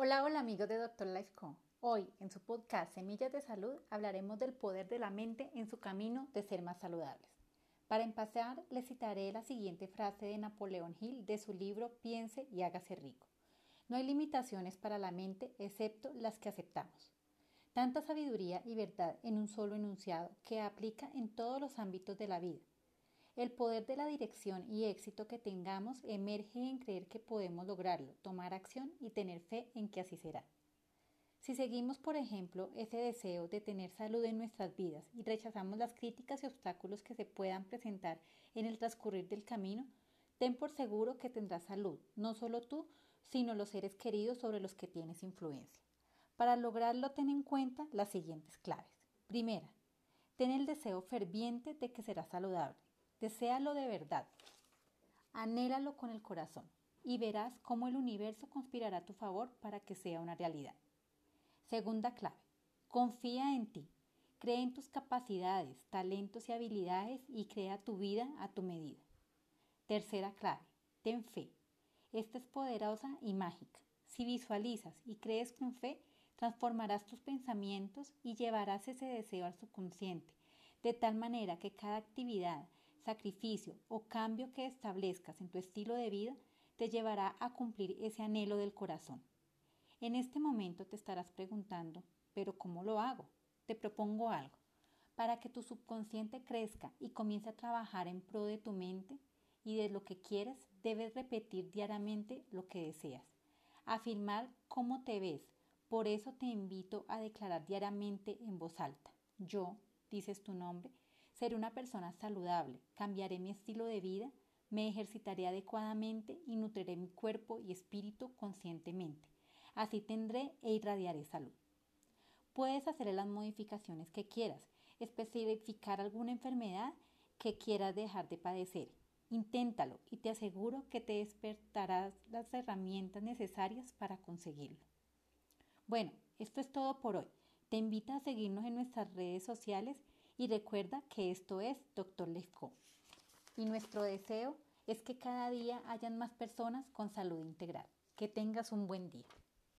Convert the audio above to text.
Hola, hola amigos de Dr. Life Co. Hoy, en su podcast Semillas de Salud, hablaremos del poder de la mente en su camino de ser más saludables. Para empezar, les citaré la siguiente frase de Napoleón Hill de su libro Piense y hágase rico. No hay limitaciones para la mente excepto las que aceptamos. Tanta sabiduría y verdad en un solo enunciado que aplica en todos los ámbitos de la vida el poder de la dirección y éxito que tengamos emerge en creer que podemos lograrlo, tomar acción y tener fe en que así será. Si seguimos, por ejemplo, ese deseo de tener salud en nuestras vidas y rechazamos las críticas y obstáculos que se puedan presentar en el transcurrir del camino, ten por seguro que tendrás salud, no solo tú, sino los seres queridos sobre los que tienes influencia. Para lograrlo, ten en cuenta las siguientes claves. Primera, ten el deseo ferviente de que serás saludable. Desealo de verdad. Anhélalo con el corazón y verás cómo el universo conspirará a tu favor para que sea una realidad. Segunda clave. Confía en ti. Cree en tus capacidades, talentos y habilidades y crea tu vida a tu medida. Tercera clave. Ten fe. Esta es poderosa y mágica. Si visualizas y crees con fe, transformarás tus pensamientos y llevarás ese deseo al subconsciente, de tal manera que cada actividad, sacrificio o cambio que establezcas en tu estilo de vida te llevará a cumplir ese anhelo del corazón. En este momento te estarás preguntando, pero ¿cómo lo hago? Te propongo algo. Para que tu subconsciente crezca y comience a trabajar en pro de tu mente y de lo que quieres, debes repetir diariamente lo que deseas. Afirmar cómo te ves. Por eso te invito a declarar diariamente en voz alta. Yo, dices tu nombre, Seré una persona saludable, cambiaré mi estilo de vida, me ejercitaré adecuadamente y nutriré mi cuerpo y espíritu conscientemente. Así tendré e irradiaré salud. Puedes hacer las modificaciones que quieras, especificar alguna enfermedad que quieras dejar de padecer. Inténtalo y te aseguro que te despertarás las herramientas necesarias para conseguirlo. Bueno, esto es todo por hoy. Te invito a seguirnos en nuestras redes sociales y recuerda que esto es Dr. Lefko. Y nuestro deseo es que cada día hayan más personas con salud integral. Que tengas un buen día.